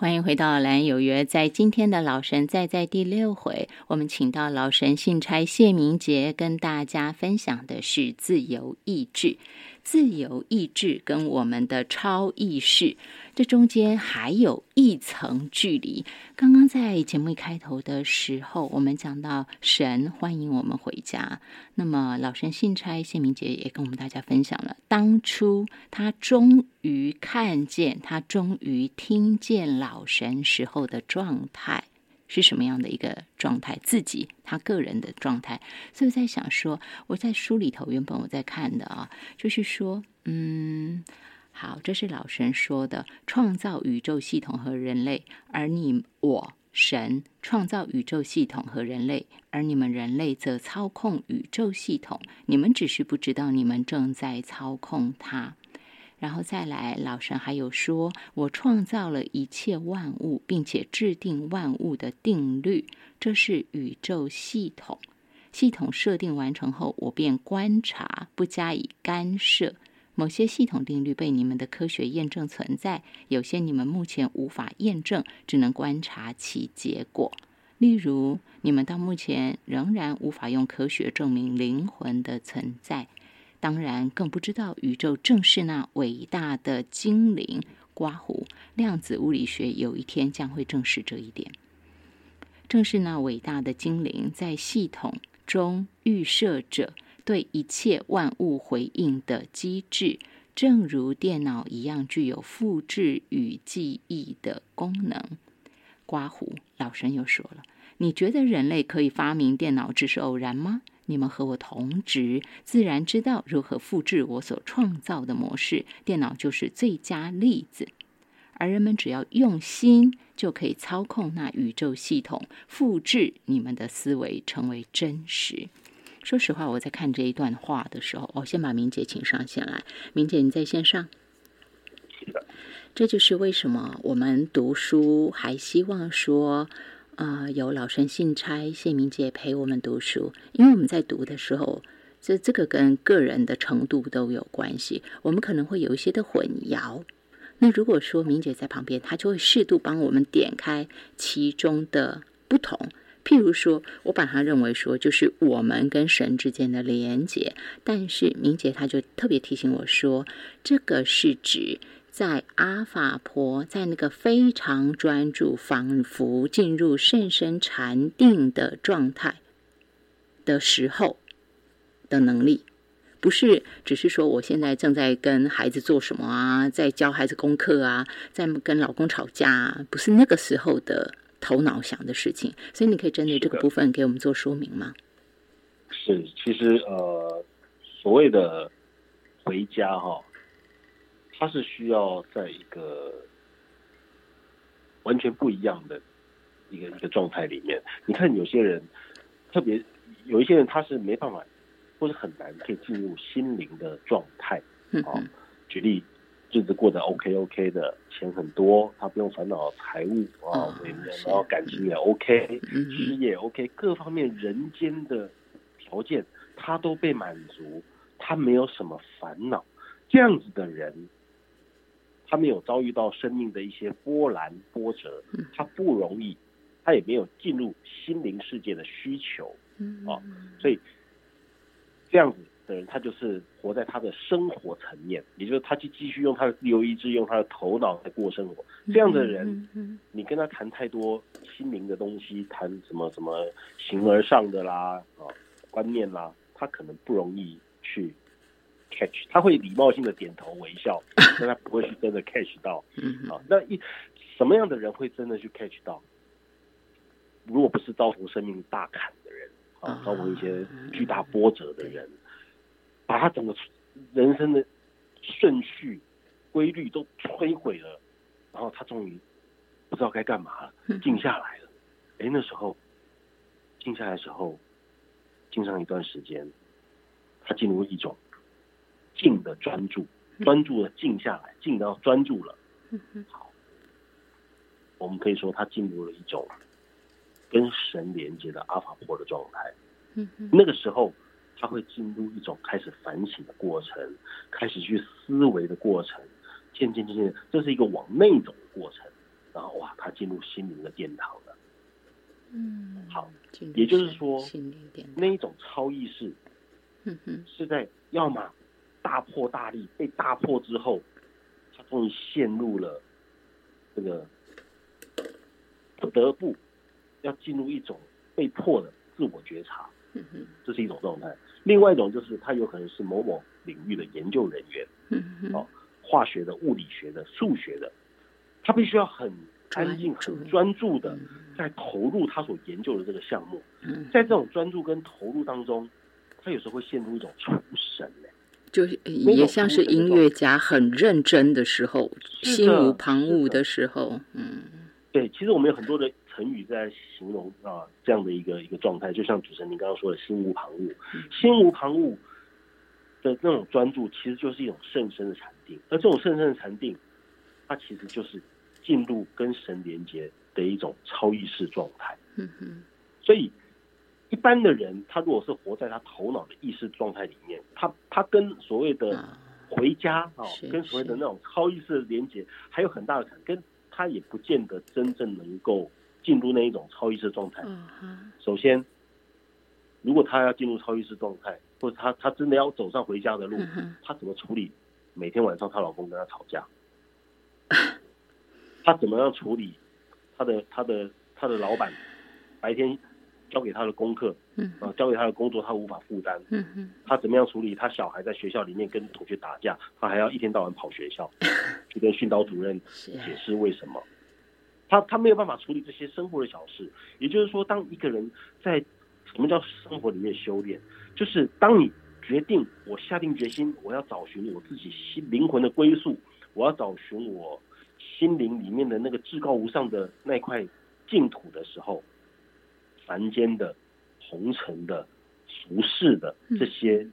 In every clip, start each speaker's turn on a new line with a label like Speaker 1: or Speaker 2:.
Speaker 1: 欢迎回到蓝有约，在今天的老神在在第六回，我们请到老神信差谢明杰跟大家分享的是自由意志。自由意志跟我们的超意识，这中间还有一层距离。刚刚在节目一开头的时候，我们讲到神欢迎我们回家。那么老神信差谢明杰也跟我们大家分享了，当初他终于看见，他终于听见老神时候的状态。是什么样的一个状态？自己他个人的状态，所以我在想说，我在书里头原本我在看的啊，就是说，嗯，好，这是老神说的，创造宇宙系统和人类，而你我神创造宇宙系统和人类，而你们人类则操控宇宙系统，你们只是不知道你们正在操控它。然后再来，老神还有说，我创造了一切万物，并且制定万物的定律，这是宇宙系统。系统设定完成后，我便观察，不加以干涉。某些系统定律被你们的科学验证存在，有些你们目前无法验证，只能观察其结果。例如，你们到目前仍然无法用科学证明灵魂的存在。当然，更不知道宇宙正是那伟大的精灵。刮胡量子物理学有一天将会证实这一点。正是那伟大的精灵在系统中预设着对一切万物回应的机制，正如电脑一样具有复制与记忆的功能。刮胡老神又说了：“你觉得人类可以发明电脑只是偶然吗？”你们和我同职，自然知道如何复制我所创造的模式。电脑就是最佳例子，而人们只要用心，就可以操控那宇宙系统，复制你们的思维，成为真实。说实话，我在看这一段话的时候，我先把明姐请上线来。明姐，你在线上？这就是为什么我们读书还希望说。啊，有老生信差谢明姐陪我们读书，因为我们在读的时候，这这个跟个人的程度都有关系，我们可能会有一些的混淆。那如果说明姐在旁边，她就会适度帮我们点开其中的不同。譬如说，我把它认为说就是我们跟神之间的连接，但是明姐她就特别提醒我说，这个是指。在阿法婆在那个非常专注、仿佛进入甚深禅定的状态的时候的能力，不是只是说我现在正在跟孩子做什么啊，在教孩子功课啊，在跟老公吵架，不是那个时候的头脑想的事情。所以你可以针对这个部分给我们做说明吗？
Speaker 2: 是，其实呃，所谓的回家哈。他是需要在一个完全不一样的一个一个状态里面。你看，有些人特别有一些人，他是没办法或者很难可以进入心灵的状态。啊，举例，日子过得 OK OK 的，钱很多，他不用烦恼财务啊，然后感情也 OK，事业 OK，各方面人间的条件他都被满足，他没有什么烦恼。这样子的人。他没有遭遇到生命的一些波澜波折，他不容易，他也没有进入心灵世界的需求，啊，所以这样子的人，他就是活在他的生活层面，也就是他去继续用他的自由意志，用他的头脑在过生活。这样的人，你跟他谈太多心灵的东西，谈什么什么形而上的啦，啊，观念啦，他可能不容易去。catch，他会礼貌性的点头微笑，但他不会去真的 catch 到。啊，那一什么样的人会真的去 catch 到？如果不是遭逢生命大坎的人，啊，遭逢一些巨大波折的人，把他整个人生的顺序、规律都摧毁了，然后他终于不知道该干嘛了，静下来了。哎，那时候静下来的时候，静上一段时间，他进入一种。静的专注，专注的静下来，静到专注了。好，我们可以说他进入了一种跟神连接的阿法波的状态。那个时候他会进入一种开始反省的过程，开始去思维的过程，渐渐渐渐，这是一个往内走的过程。然后哇，他进入心灵的殿堂了。
Speaker 1: 嗯，
Speaker 2: 好也就是说那一种超意识
Speaker 1: 嗯哼，
Speaker 2: 是在要么大破大立，被大破之后，他终于陷入了这个不得不要进入一种被迫的自我觉察，这是一种状态。另外一种就是他有可能是某某领域的研究人员，哦化学的、物理学的、数学的，他必须要很安静、很专注的
Speaker 1: 嗯
Speaker 2: 在投入他所研究的这个项目。
Speaker 1: 嗯，
Speaker 2: 在这种专注跟投入当中，他有时候会陷入一种出神呢。
Speaker 1: 就是也像是音乐家很认真的时候，心无旁骛
Speaker 2: 的
Speaker 1: 的时候，嗯
Speaker 2: 对，其实我们有很多的成语在形容啊这样的一个一个状态，就像主持人您刚刚说的“心无旁骛”，心无旁骛的那种专注，其实就是一种甚深的禅定。而这种甚深的禅定，它其实就是进入跟神连接的一种超意识状态。
Speaker 1: 嗯哼，
Speaker 2: 所以，一般的人，他如果是活在他头脑的意识状态里面，他他跟所谓的
Speaker 1: 啊，
Speaker 2: 回家啊、
Speaker 1: 是
Speaker 2: 跟所谓的那种超意识的连接，还有很大的坎，跟他也不见得真正能够进入那一种超意识状态。首先，如果他要进入超意识状态，或者他他真的要走上回家的路，
Speaker 1: 嗯，
Speaker 2: 他怎么处理每天晚上她老公跟她吵架？他怎么样处理他的他的他的老板白天交给他的功课
Speaker 1: 嗯
Speaker 2: 啊，交给他的工作，他无法负担？
Speaker 1: 嗯嗯，
Speaker 2: 他怎么样处理他小孩在学校里面跟同学打架，他还要一天到晚跑学校 去跟训导主任解释为什么？他他没有办法处理这些生活的小事。也就是说，当一个人在什么叫生活里面修炼，就是当你决定我下定决心，我要找寻我自己心灵魂的归宿，我要找寻我心灵里面的那个至高无上的那块净土的时候，凡间的、红尘的、俗世的这些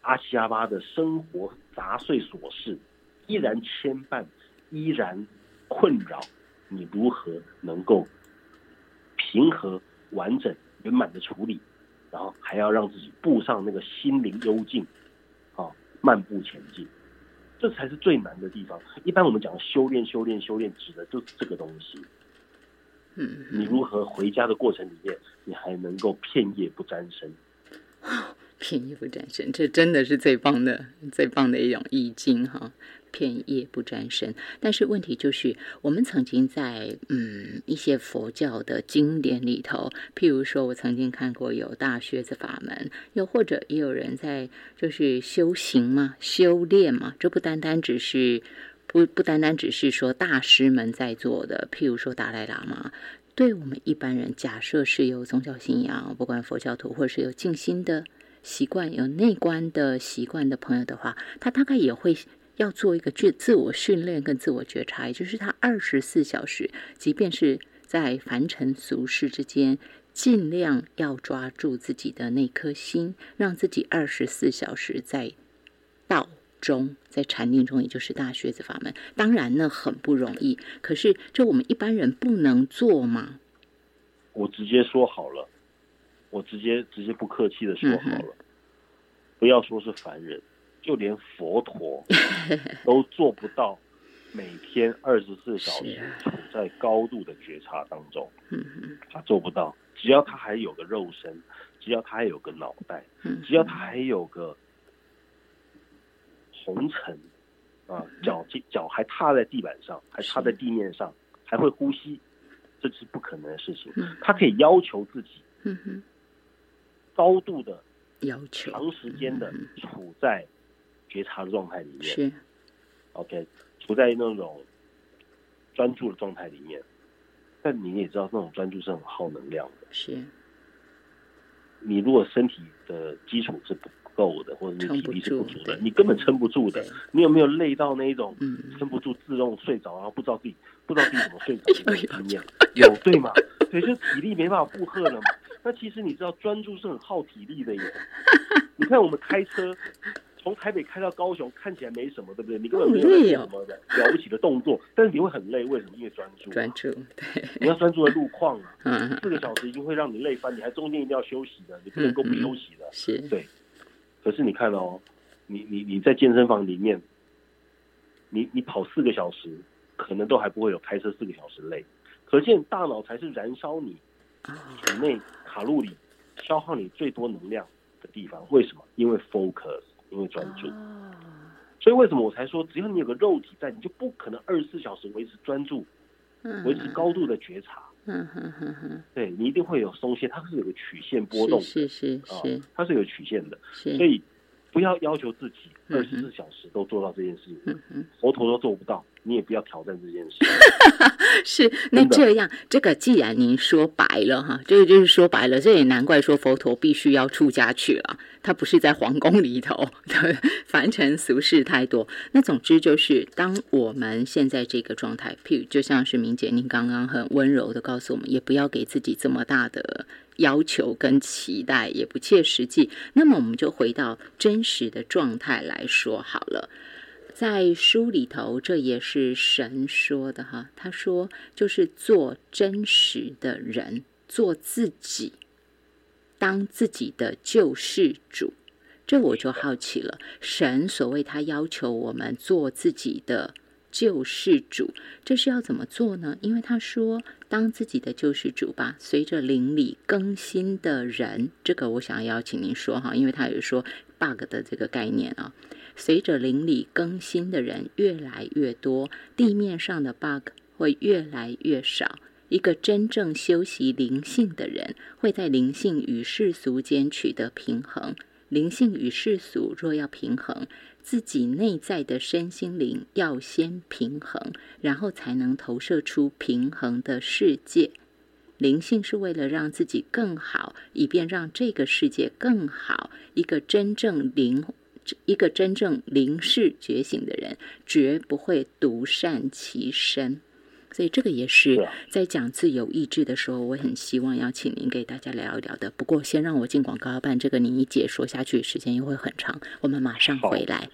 Speaker 2: 阿七阿八的生活杂碎琐事，依然牵绊，依然困扰，你如何能够平和、完整、圆满的处理？然后还要让自己步上那个心灵幽静，啊，漫步前进，这才是最难的地方。一般我们讲修炼、修炼、修炼，指的就是这个东西。
Speaker 1: 嗯
Speaker 2: 你如何回家的过程里面，你还能够片叶不沾身？
Speaker 1: 片叶不沾身，这真的是最棒的、最棒的一种意境哈。片叶不沾身，但是问题就是，我们曾经在嗯一些佛教的经典里头，譬如说，我曾经看过有大靴子法门，又或者也有人在就是修行嘛、修炼嘛，这不单单只是不不单单只是说大师们在做的，譬如说达赖喇嘛。对我们一般人，假设是有宗教信仰，不管佛教徒或者是有静心的习惯、有内观的习惯的朋友的话，他大概也会要做一个自自我训练跟自我觉察，也就是他二十四小时，即便是在凡尘俗世之间，尽量要抓住自己的那颗心，让自己二十四小时在道中，在禅定中，也就是大靴子法门。当然呢，很不容易，可是这我们一般人不能做吗。
Speaker 2: 我直接说好了，我直接直接不客气的说好了，不要说是凡人，就连佛陀 都做不到每天二十四小时处在高度的觉察当中，他做不到。只要他还有个肉身，只要他还有个脑袋，
Speaker 1: 嗯
Speaker 2: 只要他还有个红尘啊，脚脚还踏在地板上，还踏在地面上，还会呼吸，这是不可能的事情
Speaker 1: 嗯。
Speaker 2: 他可以要求自己
Speaker 1: 嗯哼，
Speaker 2: 高度的、
Speaker 1: 要求
Speaker 2: 长时间的
Speaker 1: 嗯
Speaker 2: 处在觉察的状态里面
Speaker 1: 是
Speaker 2: ，OK，处在那种专注的状态里面。但你也知道，那种专注是很耗能量的。
Speaker 1: 是，
Speaker 2: 你如果身体的基础是不够的，或者
Speaker 1: 撑不
Speaker 2: 你体力是不足的，你根本撑不住的。你有没有累到那一种
Speaker 1: 嗯，
Speaker 2: 撑不住自动睡着，然后不知道自己不知道自己怎么睡着的那种经验？
Speaker 1: 有
Speaker 2: 有对吗？对，就是体力没办法负荷了嘛。那其实你知道，专注是很耗体力的耶。你看我们开车，从台北开到高雄，看起来没什么，对不对？你根本没有什么的了不起的动作，但是你会很累，为什么？因为专注、啊，
Speaker 1: 专注，对，
Speaker 2: 你要专注的路况啊。
Speaker 1: 嗯，
Speaker 2: 四个小时已经会让你累翻，你还中间一定要休息的，你不能够不休息的。
Speaker 1: 是，
Speaker 2: 对可是你看哦，你你你在健身房里面，你你跑四个小时，可能都还不会有开车四个小时累。可见大脑才是燃烧你体内卡路里、消耗你最多能量的地方。为什么？因为 focus，因为专注。所以为什么我才说，只要你有个肉体在，你就不可能二十四小时维持专注，维持高度的觉察。嗯哼哼哼，对你一定会有松懈，它是有个曲线波动，
Speaker 1: 是是是，
Speaker 2: 它是有曲线的，所以不要要求自己二十四小时都做到这件事情，佛陀都做不到。你也不要挑战这件事。
Speaker 1: 是，那这样，这个既然您说白了哈，这个就是说白了，这也难怪说佛陀必须要出家去了，他不是在皇宫里头，凡尘俗事太多。那总之就是，当我们现在这个状态，譬如就像是明姐您刚刚很温柔的告诉我们，也不要给自己这么大的要求跟期待，也不切实际。那么我们就回到真实的状态来说好了。在书里头，这也是神说的哈。他说，就是做真实的人，做自己，当自己的救世主。这我就好奇了，神所谓他要求我们做自己的救世主，这是要怎么做呢？因为他说，当自己的救世主吧，随着灵里更新的人，这个我想要邀请您说哈，因为他有说 bug 的这个概念啊。随着邻里更新的人越来越多，地面上的 bug 会越来越少。一个真正修习灵性的人，会在灵性与世俗间取得平衡。灵性与世俗若要平衡，自己内在的身心灵要先平衡，然后才能投射出平衡的世界。灵性是为了让自己更好，以便让这个世界更好。一个真正灵。一个真正灵视觉醒的人，绝不会独善其身。所以这个也是在讲自由意志的时候，我很希望邀请您给大家聊一聊的。不过，先让我进广告办这个，您一解说下去，时间又会很长。我们马上回来。